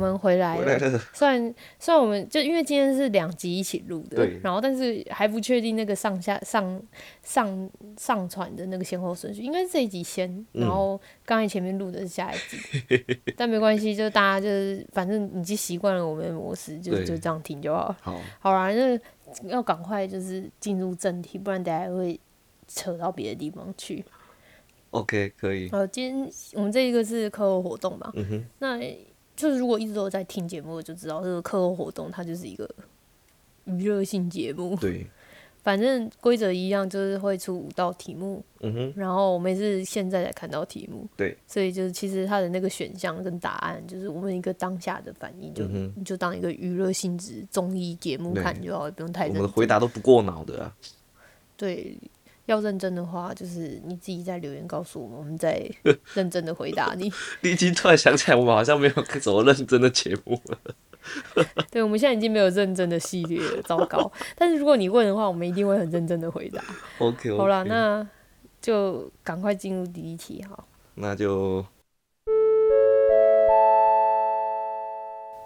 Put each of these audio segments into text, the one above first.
们回来回来了，虽然虽然我们就因为今天是两集一起录的对，然后但是还不确定那个上下上上上传的那个先后顺序，应该是这一集先，嗯。然后刚才前面录的是下一集，但没关系，就大家就是反正已经习惯了我们的模式，就就这样听就好了。好，好啦，那要赶快就是进入正题，不然等下会扯到别的地方去。OK，可以，好，今天我们这一个是课后活动嘛，嗯哼，那就是如果一直都在听节目，我就知道这个课后活动它就是一个娱乐性节目。对，反正规则一样，就是会出五道题目，嗯哼，然后我们也是现在才看到题目，对，所以就是其实它的那个选项跟答案，就是我们一个当下的反应，就、你就当一个娱乐性质综艺节目看就好，也不用太。我们的回答都不过脑的啊。对，要认真的话，就是你自己在留言告诉我们，我们再 认真的回答你。你已经突然想起来，我们好像没有什么认真的节目了。对，我们现在已经没有认真的系列了，糟糕。但是如果你问的话，我们一定会很认真的回答。OK，, 好了，那就赶快进入第一题哈。那就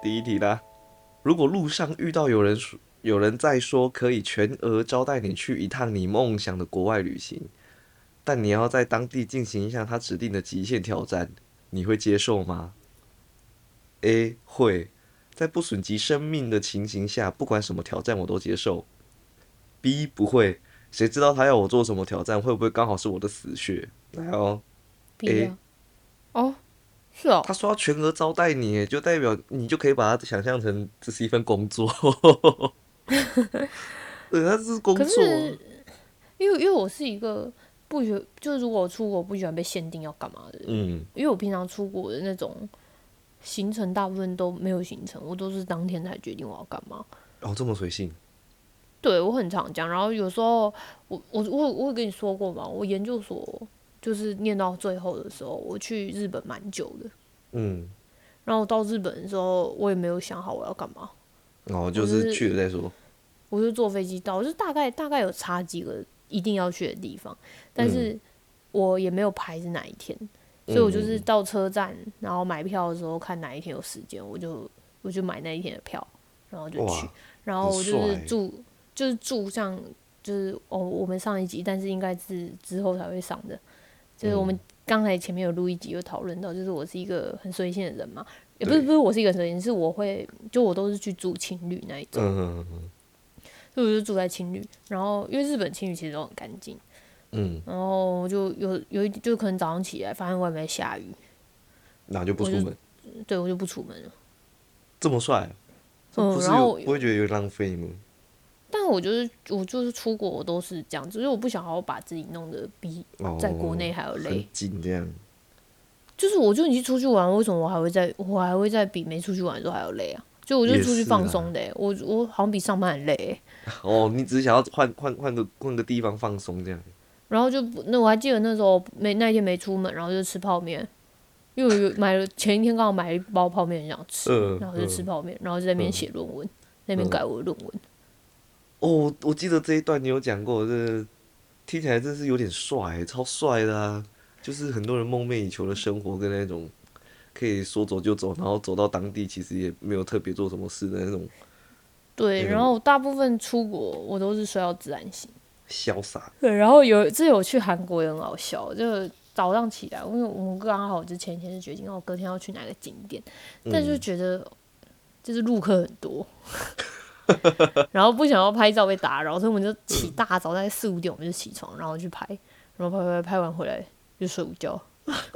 第一题啦。如果路上遇到有人说有人在说可以全额招待你去一趟你梦想的国外旅行，但你要在当地进行一项他指定的极限挑战，你会接受吗？A 会，在不损及生命的情形下，不管什么挑战我都接受。B 不会，谁知道他要我做什么挑战，会不会刚好是我的死穴？来哦。B 啊，哦，是哦，他说要全额招待你，就代表你就可以把它想象成这是一份工作。对，他是工可作。是因为因为我是一个不喜，就是如果我出国不喜欢被限定要干嘛的人，嗯，因为我平常出国的那种行程大部分都没有行程，我都是当天才决定我要干嘛。哦，这么随性。对我很常讲，然后有时候我我我我有跟你说过嘛，我研究所就是念到最后的时候，我去日本蛮久的，嗯，然后到日本的时候，我也没有想好我要干嘛，哦，就是是去了再说。我就坐飞机到，就是大概大概有查几个一定要去的地方，但是我也没有排是哪一天，所以我就是到车站，然后买票的时候看哪一天有时间，我就我就买那一天的票，然后就去，然后我就是住就是住像就是哦我们上一集，但是应该是之后才会上的，就是我们刚才前面有录一集有讨论到，就是我是一个很随性的人嘛，也不是不是我是一个很随性，是我会就我都是去住情侣那一种。嗯嗯嗯所以我就住在青旅，然后因为日本青旅其实都很干净，嗯，然后就有有一就可能早上起来发现外面在下雨，那就不出门。对我就不出门了。这么帅，这嗯不是然后有不会觉得有浪费吗？但我就是我就是出国我都是这样子，因为我不想要把自己弄得比哦，在国内还要累。很紧这样。就是我就已经出去玩，为什么我还会在我还会在比没出去玩的时候还要累啊？就我就出去放松的、欸，我我好像比上班还累、欸。哦，你只是想要换换换个换个地方放松这样。然后就不那我还记得那时候没那一天没出门，然后就吃泡面，因为我有买了前一天刚好买了一包泡面很想吃，嗯然后就吃泡面，然后就在那边写论文，那边改我的论文。哦，我我记得这一段你有讲过，这听起来真是有点帅，超帅的啊！就是很多人梦寐以求的生活，跟那种可以说走就走，然后走到当地其实也没有特别做什么事的那种对，然后大部分出国我都是睡到自然醒。潇洒。对，然后有这有去韩国也很好笑，就早上起来，因为我们刚好就前一天是决定哦，隔天要去哪个景点，但就觉得就是路客很多，然后不想要拍照被打扰，所以我们就起大早，大概四五点我们就起床，然后去拍，然后拍拍拍完回来就睡午觉，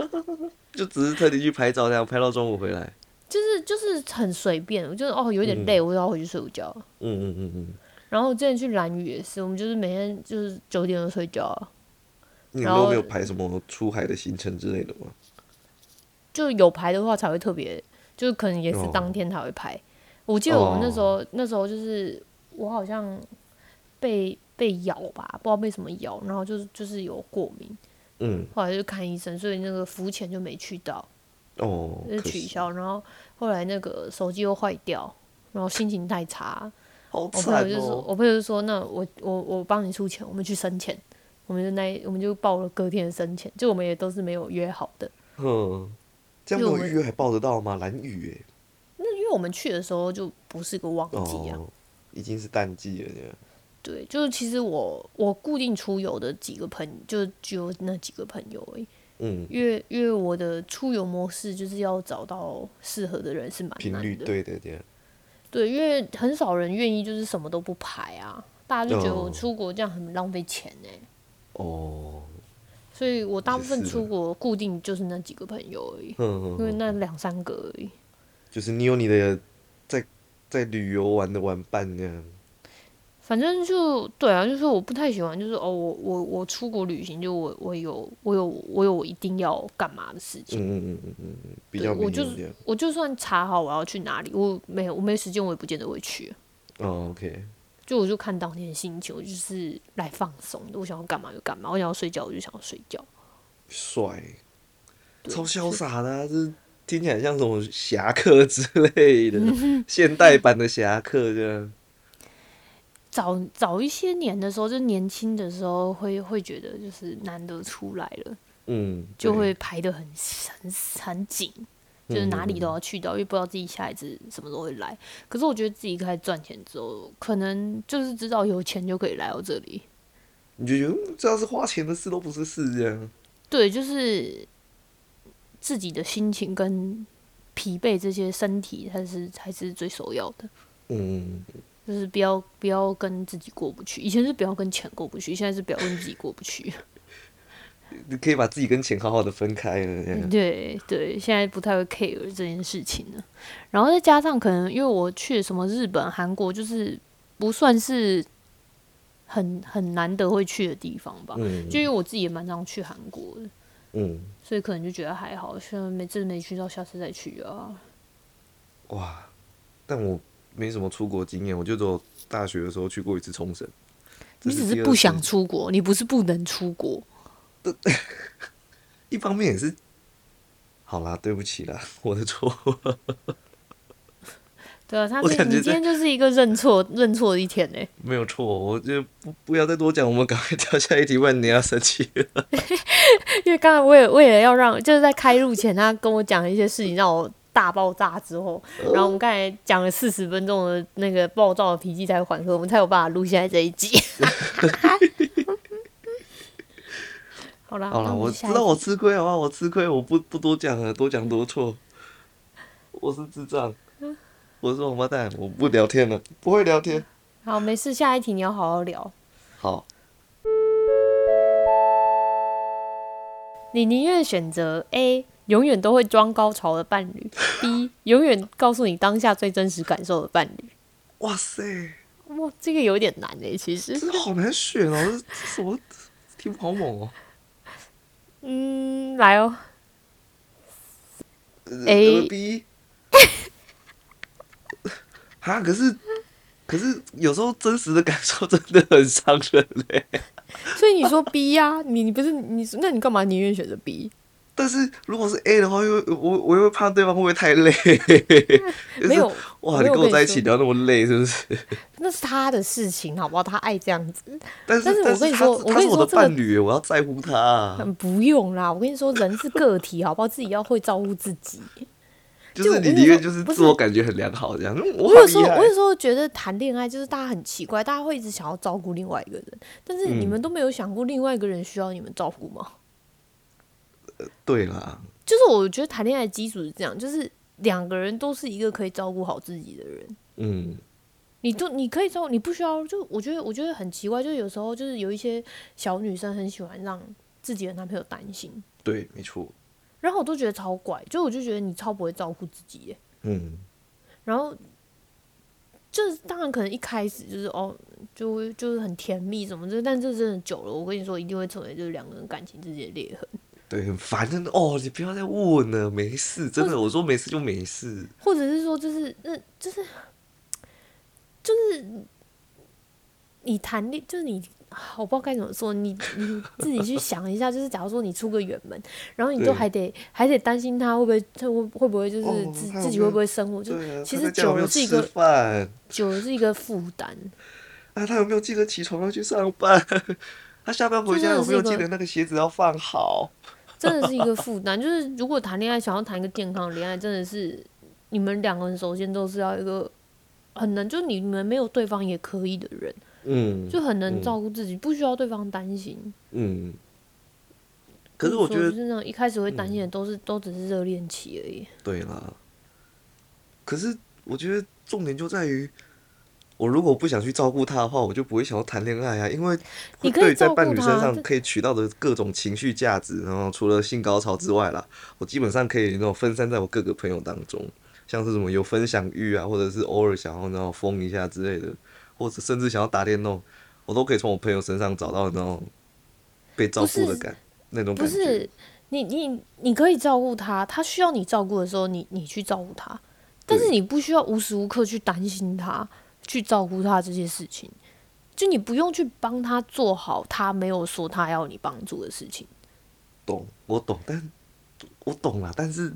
就只是特地去拍照，这样拍到中午回来。就是就是很随便，我就哦有点累，我就要回去睡午觉。嗯嗯嗯嗯。然后之前去蓝屿也是，我们就是每天就是九点就睡觉啊，你们都没有排什么出海的行程之类的吗？就有排的话才会特别，就是可能也是哦当天才会排。我记得我们那时候、那时候就是我好像被被咬吧，不知道被什么咬，然后就是就是有过敏，嗯，后来就看医生，所以那个浮潜就没去到，哦，就，取消。然后后来那个手机又坏掉，然后心情太差，好我朋友就说，哦。我朋友就说，那我我我帮你出钱，我们去深潜。我们就那我们就报了隔天的深潜，就我们也都是没有约好的。嗯，这样没有预约还报得到吗？蓝雨哎，那因为我们去的时候就不是个旺季啊。哦，已经是淡季了，这样。对，就是其实我我固定出游的几个朋就只有那几个朋友而已。嗯，因为因为我的出游模式就是要找到适合的人是蛮频率难的。对的这样。对，因为很少人愿意就是什么都不排啊，大家就觉得我哦出国这样很浪费钱呢、哦，所以我大部分出国固定就是那几个朋友而已，嗯因为嗯，那两三个而已。就是你有你的在在旅游玩的玩伴这样。反正就对啊，就是我不太喜欢，就是哦，我我我出国旅行，就我我有我有我有我一定要干嘛的事情。嗯嗯嗯嗯嗯嗯，比较我就是。我就算查好我要去哪里，我没有我没时间，我也不见得会去。哦，OK，就我就看当天的心情，我就是来放松的。我想要干嘛就干嘛，我想要睡觉我就想要睡觉。帅，超潇洒的、啊，这听起来像什么侠客之类的，现代版的侠客这样。早早一些年的时候，就年轻的时候会会觉得就是难得出来了，嗯，就会排的很很很紧，就是哪里都要去到，因为不知道自己下一次什么时候会来。可是我觉得自己开始赚钱之后，可能就是知道有钱就可以来到这里。你就觉得嗯。只要是花钱的事都不是事这样。对，就是自己的心情跟疲惫这些身体才是才是最首要的。嗯，就是不要不要跟自己过不去，以前是不要跟钱过不去，现在是不要跟自己过不去。你可以把自己跟钱好好的分开了。对对，现在不太会 care 这件事情了。然后再加上可能因为我去什么日本、韩国，就是不算是很很难得会去的地方吧。嗯就因为我自己也蛮常去韩国的，嗯，所以可能就觉得还好，现在没这没去到，下次再去啊。哇，但我没什么出国经验，我就只有大学的时候去过一次冲绳。你只是不想出国，你不是不能出国。一方面也是，好啦，对不起啦，我的错。对啊，他你今天就是一个认错认错的一天呢、没有错，我就不不要再多讲，我们赶快跳下一题，不然你要生气了。因为刚才为了为了要让就是在开录前，他跟我讲一些事情，让我大爆炸之后，然后我们刚才讲了四十分钟的那个暴躁的脾气才缓和，我们才有办法录下来这一集。好啦，好了，我知道我吃亏好不好？我吃亏，我不不多讲了，多讲多错。我是智障，我是王八蛋，我不聊天了，不会聊天。好没事，下一题你要好好聊。好，你宁愿选择 A 永远都会装高潮的伴侣，B 永远告诉你当下最真实感受的伴侣。哇塞，哇，这个有点难诶，其实。这好难选哦，这这什么题目好猛哦。嗯，来哦，呃 A 呃 B，哈，可是可是有时候真实的感受真的很伤人嘞。所以你说 B 呀、你你不是你，那你干嘛宁愿选择 B？但是如果是 A 的话，又我我又怕对方会不会太累。没有，哇，你跟我在一说起聊那么累，是不是？那是他的事情，好不好？他爱这样子，但是但是我跟你说我跟你他是我的说这伴侣，我要在乎他。嗯不用啦。我跟你说，人是个体，好不好？自己要会照顾自己。就是你宁愿就是自我感觉很良好这样。嗯我我有时候，我有时候觉得谈恋爱就是大家很奇怪，大家会一直想要照顾另外一个人，但是你嗯们都没有想过另外一个人需要你们照顾吗？对啦，就是我觉得谈恋爱的基础是这样，就是两个人都是一个可以照顾好自己的人。嗯，你都你可以照，你不需要。就我觉得，我觉得很奇怪，就是有时候就是有一些小女生很喜欢让自己的男朋友担心，对，没错。然后我都觉得超怪，就我就觉得你超不会照顾自己耶。嗯，然后就是当然可能一开始就是哦，就会就是很甜蜜什么的，但这真的久了，我跟你说一定会成为就是两个人感情之间的裂痕，对，很烦，真的哦，你不要再问了，没事，真的，我说没事就没事。或者是说就是那就是就是你谈恋就是你。我不知道该怎么说，你你自己去想一下，就是假如说你出个远门，然后你都还得还得担心他会不会他会会不会就是哦自、自己会不会生活，就啊，其实他在家有没有吃久了是一个饭久了是一个负担。啊？他有没有记得起床要去上班？他下班回家有没有记得那个鞋子要放好？真的是一个负担。就是如果谈恋爱想要谈一个健康的恋爱，真的是你们两个人首先都是要一个很能，就你们没有对方也可以的人，嗯就很能嗯照顾自己，不需要对方担心。嗯。可是我觉得嗯就是说就是那种一开始会担心的，都是、都只是热恋期而已。对啦，可是我觉得重点就在于，我如果不想去照顾他的话，我就不会想要谈恋爱啊，因为你可以对在伴侣身上可以取到的各种情绪价值，然后除了性高潮之外啦，我基本上可以那种分散在我各个朋友当中，像是什么有分享欲啊，或者是偶尔想要那种疯一下之类的，或者甚至想要打电动，我都可以从我朋友身上找到那种被照顾的感那种不感觉。是你你你可以照顾他，他需要你照顾的时候，你你去照顾他，但是你不需要无时无刻去担心他，去照顾他这些事情。就你不用去帮他做好他没有说他要你帮助的事情。懂，我懂，但我懂了。但是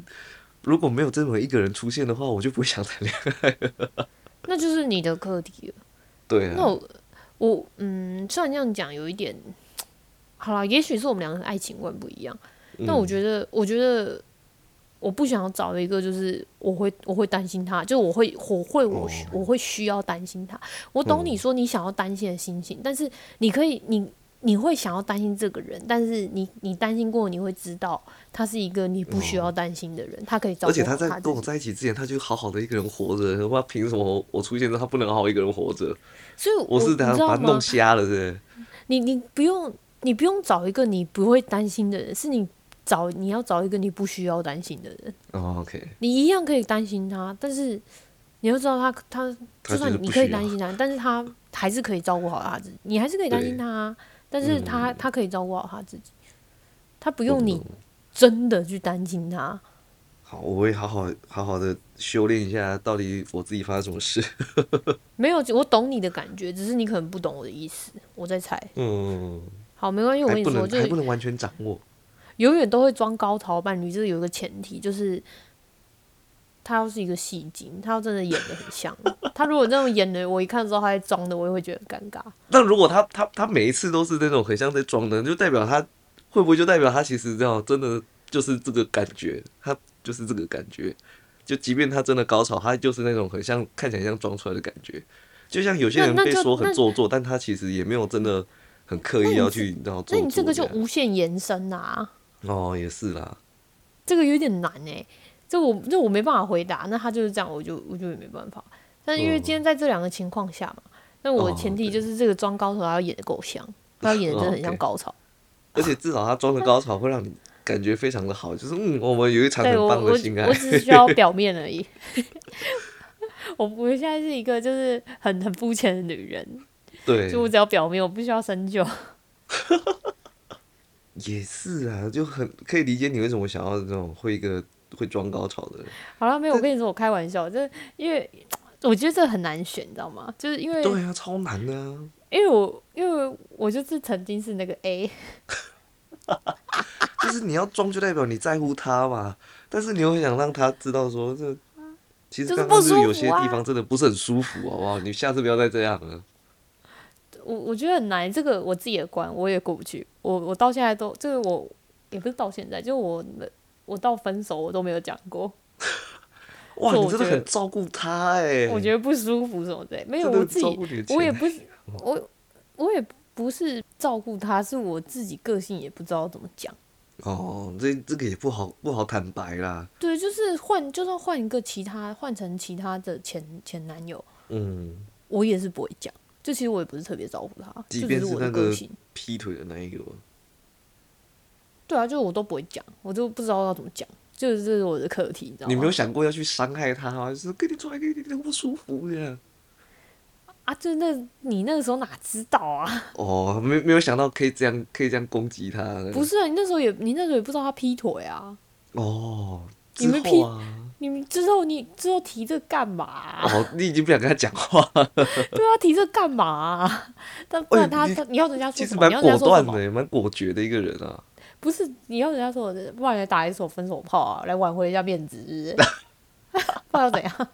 如果没有这么一个人出现的话，我就不会想谈恋爱了。那就是你的课题了。对啊，那我我嗯，虽然这样讲有一点，好了，也许是我们两个人爱情观不一样。但嗯我觉得，我觉得我不想要找一个，就是我会我会担心他，就我会我会我我会需要担心他。我懂你说你想要担心的心情，但是你可以你。你会想要担心这个人，但是你你担心过，你会知道他是一个你不需要担心的人，他可以照顾而且他在跟我。在一起之前，他就好好的一个人活着。他妈凭什么我出现之后，他不能好好一个人活着？所以我，我是等你知道吗下把他弄？瞎了，是？你你不用你不用找一个你不会担心的人，是你找你要找一个你不需要担心的人。哦，OK，你一样可以担心他，但是你要知道他他他就算你可以担心他，但是他还是可以照顾好他自己，你还是可以担心他啊，但是他、嗯他可以照顾好他自己，他不不用你真的去担心他。好，我会好好好好的修炼一下，到底我自己发生什么事。没有，我懂你的感觉，只是你可能不懂我的意思，我在猜。嗯，好，没关系，我跟你说，就是还不能完全掌握。永远都会装高潮伴侣，这是有一个前提，就是他要是一个戏精，他要真的演的很像。他如果那种演的，我一看之后他在装的，我也会觉得很尴尬。那如果他他他每一次都是那种很像在装的，就代表他会不会就代表他其实这样真的就是这个感觉，他就是这个感觉。就即便他真的高潮，他就是那种很像看起来像装出来的感觉。就像有些人被说很做作，但他其实也没有真的很刻意要去然后做作那你这个就无限延伸啊，哦，也是啦。这个有点难哎、这我这我没办法回答。那他就是这样，我就我就也没办法。但是因为嗯今天在这两个情况下嘛，那我的哦前提就是这个装高潮他要演的够像，他要演的真的很像高潮。而且至少他装的高潮会让你感觉非常的好，就是嗯，我们有一场很棒我的性爱我。只是需要表面而已。我我现在是一个就是很很肤浅的女人，对就，我只要表面，我不需要深究。也是啊，就很可以理解你为什么想要这种会一个会装高潮的人。好了，没有，我跟你说，我开玩笑，就是因为 我觉得这很难选，你知道吗？就是因为对啊，超难的啊。因为我因为我就是曾经是那个 A，就是你要装，就代表你在乎他嘛。但是你又很想让他知道说，这其实就是刚刚不舒是有些地方真的不是很舒服，好不好？你下次不要再这样了。我我觉得很难，这个我自己的关我也过不去。我我到现在都，这个我也不是到现在，就我我到分手我都没有讲过，哇，你真的很照顾他哎、我觉得不舒服什么的，没有我自己我也不是我我也不是照顾他，是我自己个性也不知道怎么讲。哦，这这个也不好不好坦白啦。对，就是换，就算换一个其他，换成其他的前前男友，嗯，我也是不会讲。就其实我也不是特别照顾他，即便就是我的个个性。劈腿的那一个，对啊，就是我都不会讲，我就不知道要怎么讲，就是这是我的课题，你知道吗？你没有想过要去伤害他吗？就是跟你出来跟你聊不舒服这样。啊？就那你那个时候哪知道啊？哦，没没有想到可以这样可以这样攻击他。不是啊，你那时候也你那时候也不知道他劈腿啊，哦，之你们劈你之后你之后提这干嘛啊、哦，你已经不想跟他讲话了，对啊，提这干嘛啊、但不然他、哎你要人家说什么？果？断的，蛮果决的一个人啊。不是你要人家说我的，不然来打一手分手炮啊，来挽回一下面子，是不是？不然要怎样？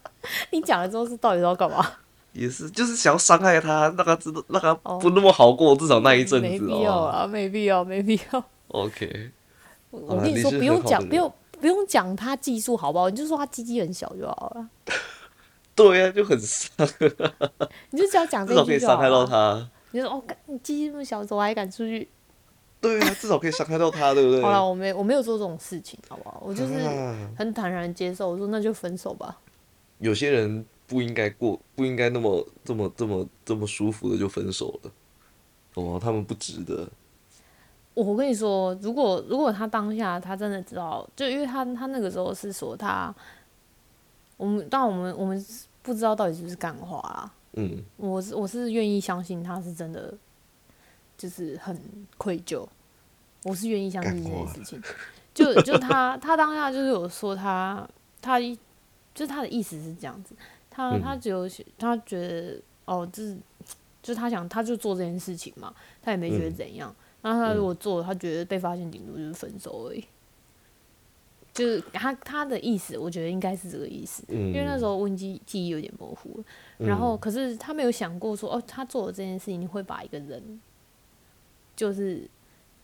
你讲了之后是到底是要干嘛？也是，就是想要伤害他，让他知道，让他哦不那么好过，至少那一阵子没必要哦。啊，没必要，没必要。OK，我跟你说，不用讲，不用不用讲他技术好不好，你就说他鸡鸡很小就好了。对呀、就很伤，你就只要讲这至少可以伤害到。他。你就说哦，你鸡鸡那么小，怎么还敢出去？对啊，至少可以伤害到他，对不对？好了，我没我没有做这种事情，好不好？我就是啊很坦然接受，我说那就分手吧。有些人不应该过，不应该那么这么这么这么舒服的就分手了，懂吗，他们不值得。我跟你说，如果如果他当下他真的知道，就因为他他那个时候是说他，我们但我们我们不知道到底是不是干话啦。嗯我是我是愿意相信他是真的，就是很愧疚，我是愿意相信这件事情。就就他他当下就是有说他他一就是他的意思是这样子，他嗯他只有他觉得哦，这是就是他想他就做这件事情嘛，他也没觉得嗯怎样。那他如果做，他觉得被发现顶多就是分手而已。就是他他的意思，我觉得应该是这个意思，嗯，因为那时候温记记忆有点模糊了。然后，可是他没有想过说，哦，他做的这件事情会把一个人就是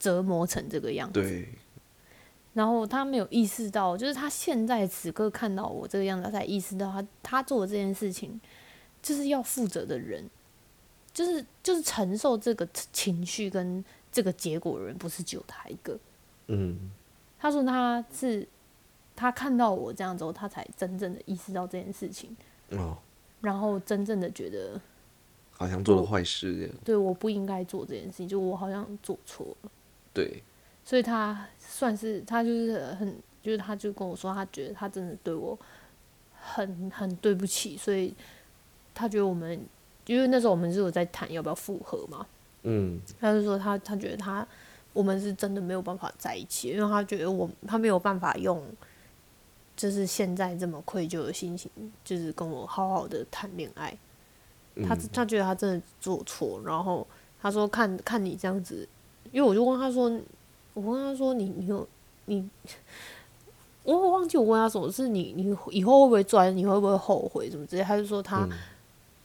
折磨成这个样子。对，然后他没有意识到，就是他现在此刻看到我这个样子，他才意识到他他做的这件事情，就是要负责的人，就是就是承受这个情绪跟这个结果的人，不是只有他一个。嗯。他说他是他看到我这样之后，他才真正的意识到这件事情，哦，然后真正的觉得好像做了坏事这样。对，我不应该做这件事情，就我好像做错了，对，所以他算是他就是很，就是他就跟我说，他觉得他真的对我很很对不起，所以他觉得我们，因为那时候我们是有在谈要不要复合嘛，嗯他就说他他觉得他我们是真的没有办法在一起，因为他觉得我他没有办法用。就是现在这么愧疚的心情，就是跟我好好的谈恋爱。嗯他他觉得他真的做错，然后他说看看你这样子，因为我就问他说，我问他说你你有你，我忘记我问他什么是你你以后会不会做，你会不会后悔什么之类，他就说他、嗯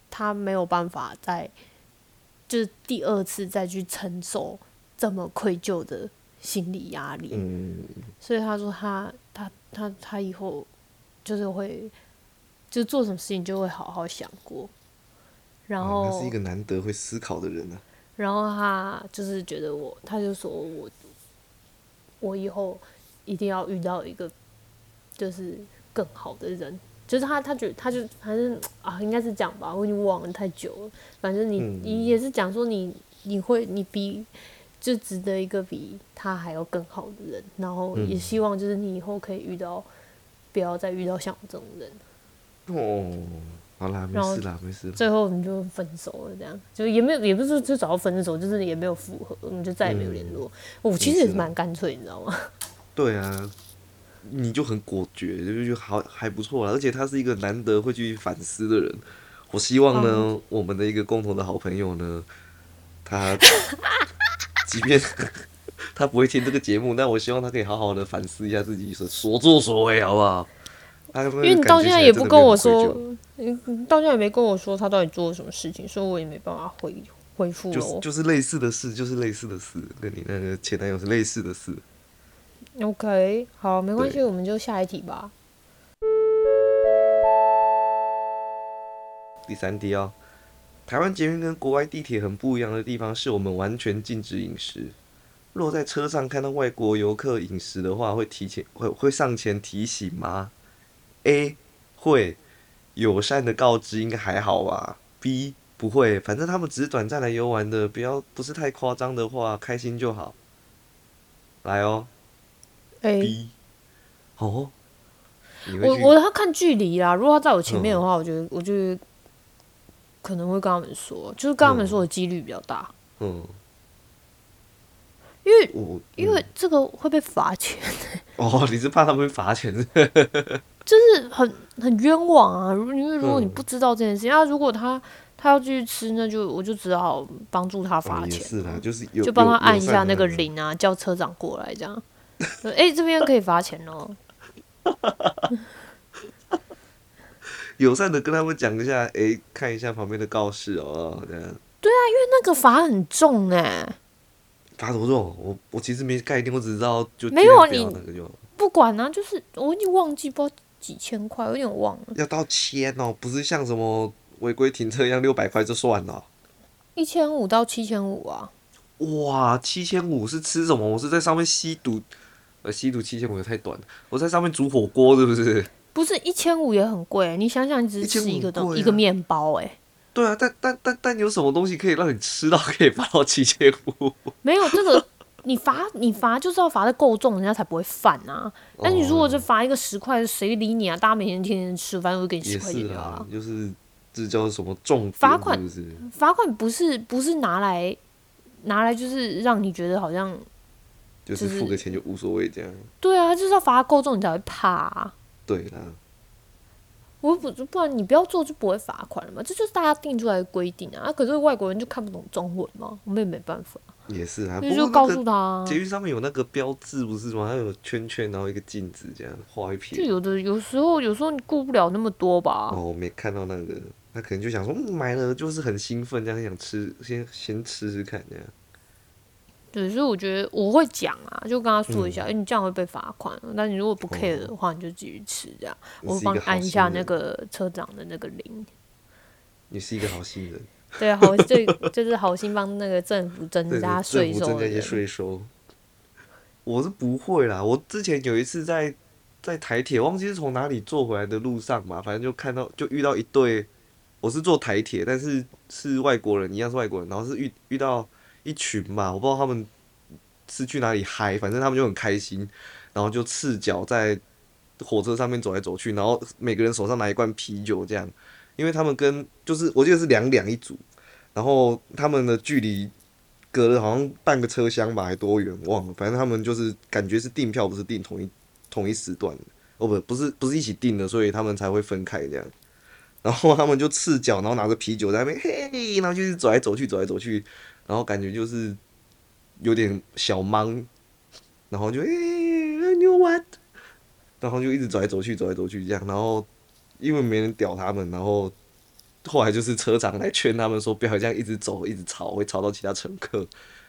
他没有办法再就是第二次再去承受这么愧疚的心理压力，嗯。所以他说他他他他以后就是会就做什么事情就会好好想过，然后、啊他是一个难得会思考的人啊。然后他就是觉得我，他就说我，我以后一定要遇到一个就是更好的人，就是他，他觉得他就反正啊，应该是这样吧，我已经忘了太久了。反正你、嗯你也是讲说你你会你比就值得一个比他还要更好的人，然后也嗯希望就是你以后可以遇到，不要再遇到像我这种人。哦，好啦，没事啦，没事。最后我们就分手了，这样就也没有，也不是说就找到分手，就是也没有复合，我们就再也没有联络。我其实也是蛮干脆，你知道吗？对啊，你就很果决，就就好还不错啦。而且他是一个难得会去反思的人。我希望呢，嗯我们的一个共同的好朋友呢，他 即便 他不会听这个节目，但我希望他可以好好的反思一下自己所所作所为，好不好？因因为你到现在也不跟我说，你你到现在也没跟我说他到底做了什么事情，所以我也没办法回回复喽。就是就是类似的事，就是类似的事，跟你那个前男友是类似的事。OK，好，没关系，我们就下一题吧。第三题哦，台湾捷运跟国外地铁很不一样的地方是我们完全禁止饮食。若在车上看到外国游客饮食的话，会提前会会上前提醒吗？A 会，友善的告知应该还好吧。B 不会，反正他们只是短暂来游玩的，不要不是太夸张的话，开心就好。来哦 A，，B，哦，我我要看距离啦。如果他在我前面的话，我觉得我就可能会跟他们说，就是跟他们说的几率比较大，嗯，因为我因为这个会被罚钱，哦，你是怕他们会罚钱是？就是很很冤枉啊。因为如果你嗯不知道这件事情，那、如果他他要继续吃，那就我就只好帮助他哦罚钱。也是啦，就是有就帮他按一下那个。铃啊，叫车长过来这样。哎、诶这边可以罚钱哦。友善的跟他们讲一下，诶，看一下旁边的告示哦，这样那个罚很重哎、罚多重？我我其实没概念，我只知道就没有啊你那个就不不管啊，就是我已经忘记不知道几千块，有点忘了，要到千哦，不是像什么违规停车一样六百块就算了。一千五到七千五啊。哇，七千五是吃什么？我是在上面吸毒，呃，吸毒七千五也太短了。我在上面煮火锅，是不是？不是一千五也很贵，你想想，你只是吃一个东、一个面包，哎，对啊，但但但但有什么东西可以让你吃到可以罚到七千五？没有这个，你罚你罚就是要罚的够重，人家才不会犯啊。但你如果是罚一个十块，谁理你啊？大家每天天天吃，反正我给你十块钱是就好了啊，。就是这叫什么重罚款？罚款不是不是拿来拿来就是让你觉得好像就是付个钱就无所谓这样。对啊，就是要罚够重你才会怕、啊。对啦，我不不然你不要做就不会罚款了嘛，这就是大家定出来的规定啊。啊可是外国人就看不懂中文嘛，我们也没办法，也是啊。那不过那个就告诉他、啊。捷运上面有那个标志不是吗？它有圈圈，然后一个镜子这样画一就。有的有时候有时候你顾不了那么多吧。哦，我没看到那个，他可能就想说，嗯，买了就是很兴奋，这样想吃，先先吃吃看这样。对，所以我觉得我会讲啊，就跟他说一下，嗯哎、你这样会被罚款，但你如果不 care 的话，你就继续吃这样。我会帮你按一下那个车长的那个铃。你是一个好心人，对啊，好，这就是好心帮那个政府增，加税收增加一些。税收。我是不会啦，我之前有一次在在台铁，忘记是从哪里坐回来的路上嘛，反正就看到就遇到一对，我是坐台铁，但是是外国人，一样是外国人，然后是遇遇到一群吧，我不知道他们是去哪里嗨，反正他们就很开心，然后就赤脚在火车上面走来走去，然后每个人手上拿一罐啤酒这样，因为他们跟就是我记得是两两一组，然后他们的距离隔了好像半个车厢吧，还多远忘了，反正他们就是感觉是订票不是订同一同一时段的，哦不不是不是一起订的，所以他们才会分开这样。然后他们就赤脚，然后拿着啤酒在那边嘿，然后就是走来走去，走来走去，然后感觉就是有点小懵，然后就诶、you what，然后就一直走来走去，走来走去这样，然后因为没人屌他们，然后后来就是车长来劝他们说不要这样一直走，一直吵，会吵到其他乘客。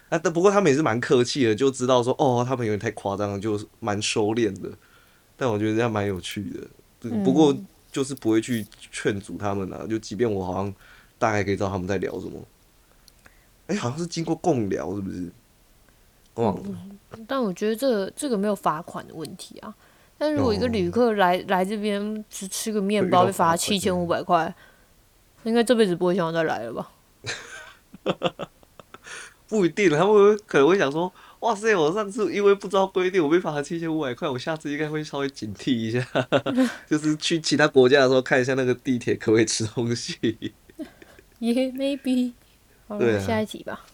啊，但不过他们也是蛮客气的，就知道说哦，他们有点太夸张了，就蛮收敛的。但我觉得这样蛮有趣的，不不过就是不会去劝阻他们啊，就即便我好像大概可以知道他们在聊什么。哎、好像是经过共聊，是不是？忘了。但我觉得这个这个没有罚款的问题啊。但如果一个旅客来、来这边只吃个面包被罚七千五百块，应该这辈子不会想要再来了吧？不一定，他们会可能会想说，哇塞，我上次因为不知道规定，我被罚了七千五百块，我下次应该会稍微警惕一下，就是去其他国家的时候看一下那个地铁可不可以吃东西。也、maybe。好了，对啊下一集吧。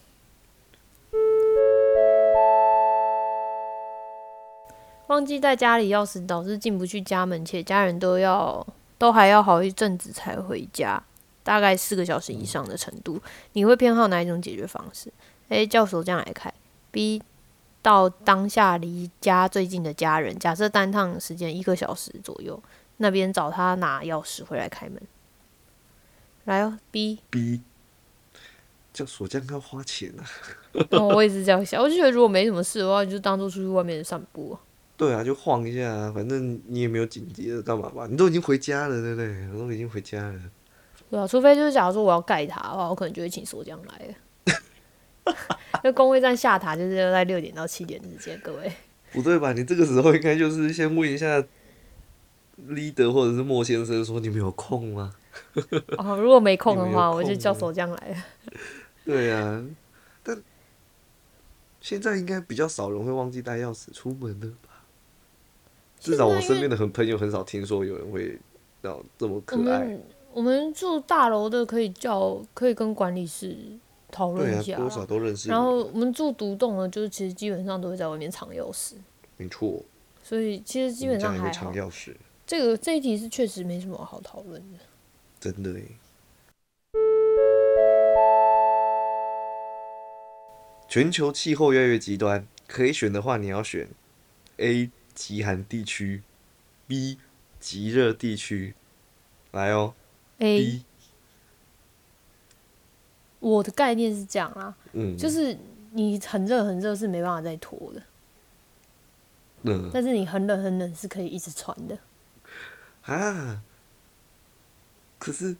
忘记带家里钥匙，导致进不去家门，且家人都要都还要好一阵子才回家，大概四个小时以上的程度，你会偏好哪一种解决方式？A. 叫手匠来开；B. 到当下离家最近的家人，假设单趟时间一个小时左右，那边找他拿钥匙回来开门。来哦，B。B 叫锁匠要花钱啊。哦，我也是这样想，我就觉得如果没什么事的话，就当做出去外面散步啊。对啊，就晃一下啊，反正你也没有紧急的干嘛吧？你都已经回家了，对不对？我都已经回家了。对啊，除非就是假如说我要盖塔的话，我可能就会请锁匠来了。那工会站下塔就是要在六点到七点之间，各位。不对吧？你这个时候应该就是先问一下 leader 或者是莫先生说你们有空吗？哦，如果没空的话，我就叫锁匠来了。对啊，但现在应该比较少人会忘记带钥匙出门了吧？至少我身边的很朋友很少听说有人会要这么可爱。我们住大楼的可以叫，可以跟管理室讨论一下多少啊。都认识。然后我们住独栋的，就是其实基本上都会在外面藏钥匙，没错，所以其实基本上还。藏钥匙，这个这一题是确实没什么好讨论的。真的诶。全球气候越来越极端，可以选的话，你要选 A 极寒地区，B 极热地区。来哦 A，，B，我的概念是这样啦，嗯，就是你很热很热是没办法再脱的。嗯但是你很冷很冷是可以一直穿的。啊，可是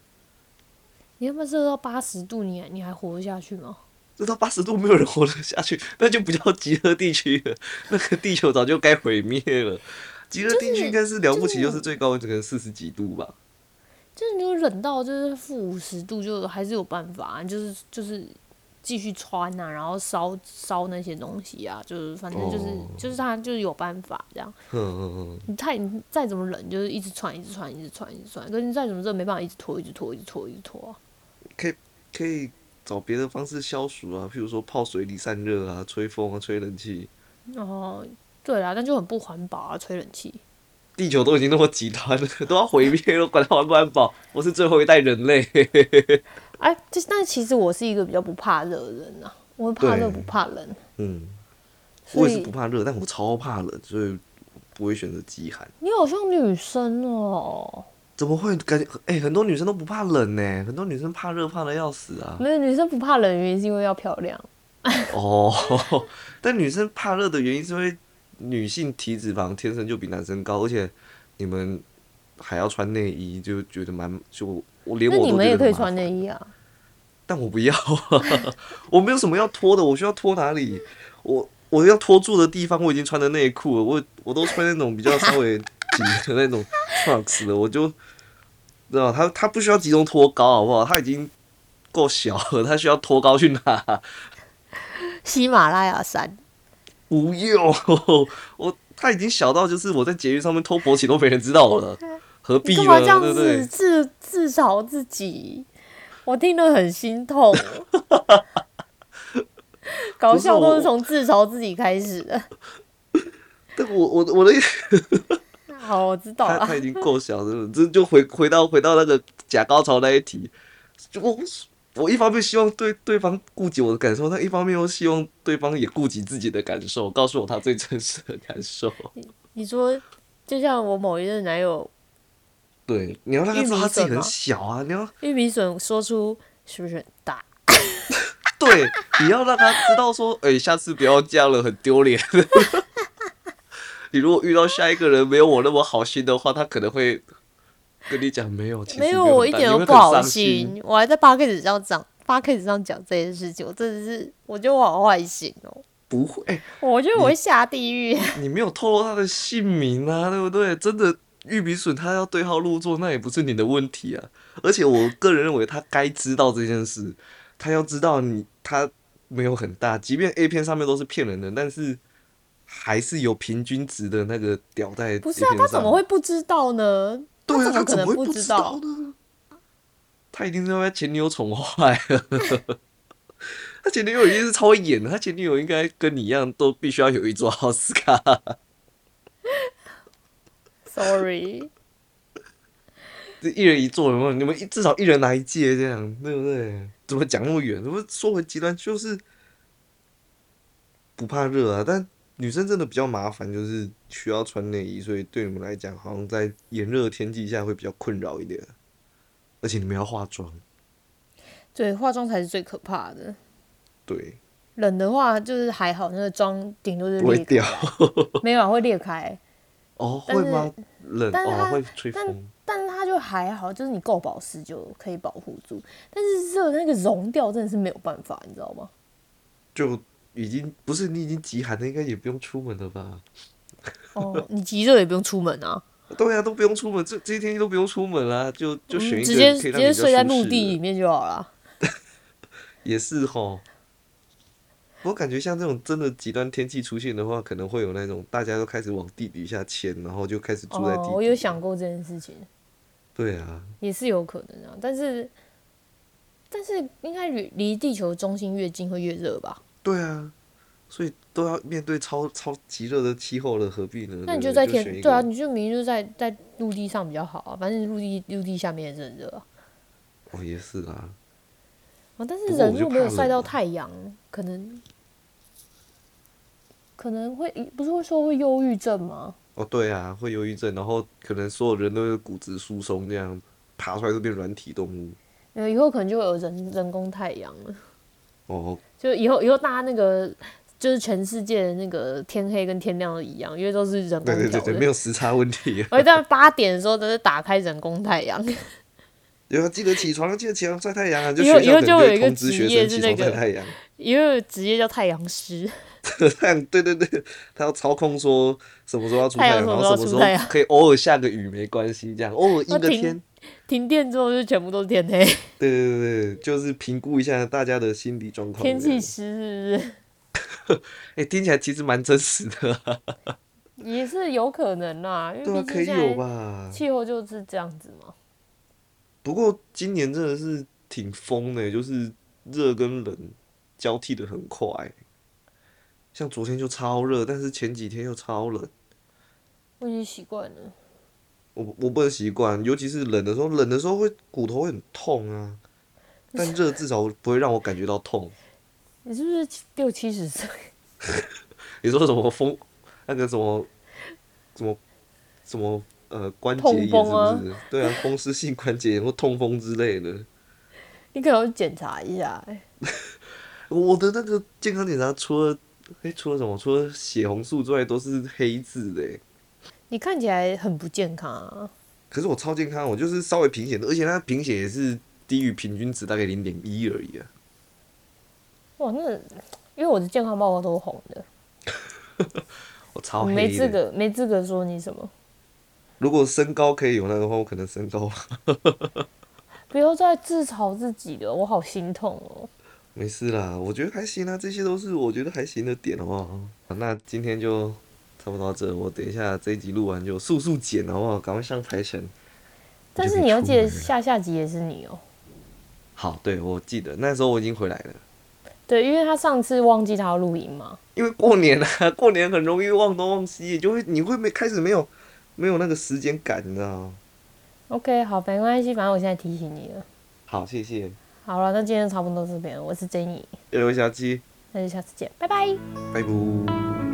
你要不要热到八十度，你还你还活得下去吗？热到八十度，没有人活得下去，那就不叫极热地区了，那个地球早就该毁灭了。极热地区应该是了不起，就就是是最高温可能四十几度吧。就是你就冷到就是负五十度，就还是有办法，就是就是继续穿呐、然后烧烧那些东西啊，就是反正就是、哦就是他就是有办法这样。嗯嗯嗯，你太你再怎么冷，就是一直穿一直穿一直穿一直穿，可是你再怎么热，没办法一直拖一直拖一直拖一直拖啊。可以可以找别的方式消暑啊，譬如说泡水里散热啊，吹风啊，吹冷气。哦对啦，但就很不环保啊，吹冷气。地球都已经那么极端了，都要毁灭了，管它环不环保？我是最后一代人类。哎，这但其实我是一个比较不怕热的人呐、我怕热不怕冷，嗯，我也是不怕热，但我超怕冷，所以不会选择极寒。你好像女生哦。怎么会感觉？哎、很多女生都不怕冷呢，很多女生怕热怕的要死啊。没有女生不怕冷，原因是因为要漂亮。哦，但女生怕热的原因是因为女性体脂肪天生就比男生高，而且你们还要穿内衣，就觉得蛮就我连我你们也可以穿内衣啊。但我不要，我没有什么要脱的，我需要脱哪里？我我要脱住的地方我已经穿的内裤了，我我都穿那种比较稍微紧的那种 trunks 的，我就知道他他不需要集中脱高好不好？他已经够小了，他需要脱高去哪？喜马拉雅山，不用，我他已经小到就是我在捷运上面偷勃起都没人知道了，何必呢？你干嘛这样对对子？自自嘲自己？我听得很心痛。搞笑都是从自嘲自己开始的。但我我我的意思好，我知道了他他。已经够小了，这就回回到回到那个假高潮那一题，就我我一方面希望对对方顾及我的感受，但一方面又希望对方也顾及自己的感受，告诉我他最真实的感受。你说，就像我某一任男友对，你要让他知道他自己很小啊，你要玉米笋说出是不是很大？对，你要让他知道说，哎、下次不要这样了，很丢脸。你如果遇到下一个人没有我那么好心的话，他可能会跟你讲没有，其实没有，我一点都不好心。心。我还在 r k 上讲 r k 上讲这件事情，我真的是，我觉得我好坏心哦。不会、哎我觉得我会下地狱。你没有透露他的姓名啊，对不对？真的玉米笋他要对号入座，那也不是你的问题啊。而且我个人认为他该知道这件事，他要知道你他没有很大，即便 A 片上面都是骗人的，但是还是有平均值的那个屌在不是啊，他怎么会不知道呢？对啊，他怎么会不知知道？呢？他一定是被前女友宠坏了。他前女友一定是超会演的，他前女友应该跟你一样，都必须要有一座奥斯卡。Sorry，这一人一座，有没有？你们至少一人拿一届，这样对不对？怎么讲那么远？怎么说回极端？就是不怕热啊，但女生真的比较麻烦，就是需要穿内衣，所以对你们来讲，好像在炎热的天气下会比较困扰一点。而且你们要化妆，对，化妆才是最可怕的。对，冷的话就是还好，那个妆顶多是裂不会掉。开，没有啊，会裂开，哦，会吗？冷哦，但是它会吹风。但是它就还好，就是你够保湿就可以保护住。但是热那个融掉真的是没有办法，你知道吗？就已经不是你已经极寒了，应该也不用出门了吧？哦，你极热也不用出门啊，对啊，都不用出门，这这些天气都不用出门啦，就就选一个嗯直接直接睡在舒适的墓地里面就好了。也是吼。我感觉像这种真的极端天气出现的话，可能会有那种大家都开始往地底下迁，然后就开始住在地底。哦，我有想过这件事情，对啊，也是有可能啊。但是，但是应该离离地球中心越近会越热吧？对啊，所以都要面对超超极热的气候了，何必呢？那你对不对在天就对啊，你就明明就在在陆地上比较好啊，反正陆地陆地下面也是很热啊。哦，也是啦。啊，但是人如果没有晒到太阳，可能可能会不是会说会忧郁症吗？哦，对啊，会忧郁症，然后可能所有人都会骨质疏松，这样爬出来都变软体动物。呃，以后可能就会有人人工太阳了。哦，就以后以后大家那个就是全世界的那个天黑跟天亮都一样，因为都是人工。对对对对，没有时差问题。我在八点的时候都是打开人工太阳。要记得起床，记得起床晒太阳啊！就以后以后就就有一个职业是那个晒太阳。因为职业叫太阳师，太阳，对对对，他要操控说什么时候要出太阳，然后什么时候可以偶尔下个雨没关系，这样偶尔阴个天。停电之后就全部都是天黑。对对对对，就是评估一下大家的心理状况。天气师是不是 哎、听起来其实蛮真实的啊、也是有可能啦，因为可以有吧？气候就是这样子嘛。不过今年真的是挺疯的，就是热跟冷交替的很快。像昨天就超热，但是前几天又超冷。我已经习惯了。我我不能习惯，尤其是冷的时候，冷的时候会骨头会很痛啊。但热至少不会让我感觉到痛。你是不是六七十岁？你说什么风，那个什么什么什么呃关节痛炎是不是？对啊，风湿性关节炎或痛风之类的。你可能要检查一下、欸。我的那个健康检查除了哎、除了什么？除了血红素之外都是黑字的欸。你看起来很不健康啊。可是我超健康，我就是稍微贫血的，而且它贫血也是低于平均值大概零点一而已啊。哇，那因为我的健康报告都是红的，我超黑的。没资格没资格说你什么。如果身高可以有那个话，我可能身高 不要再自嘲自己了，我好心痛哦。没事啦，我觉得还行啊，这些都是我觉得还行的点，好不？好那今天就差不多到这，我等一下这一集录完就速速剪，好不好？赶快上台程。但是你要记得下下集也是你哦、好，对我记得那时候我已经回来了，对，因为他上次忘记他要录音嘛。因为过年啊，过年很容易忘东忘西，就会你会没开始没有没有那个时间感，你知道吗？OK，好，没关系，反正我现在提醒你了。好，谢谢，好了，那今天差不多到这边，我是 Jenny，六位小鸡，那就下次见，拜拜。拜拜。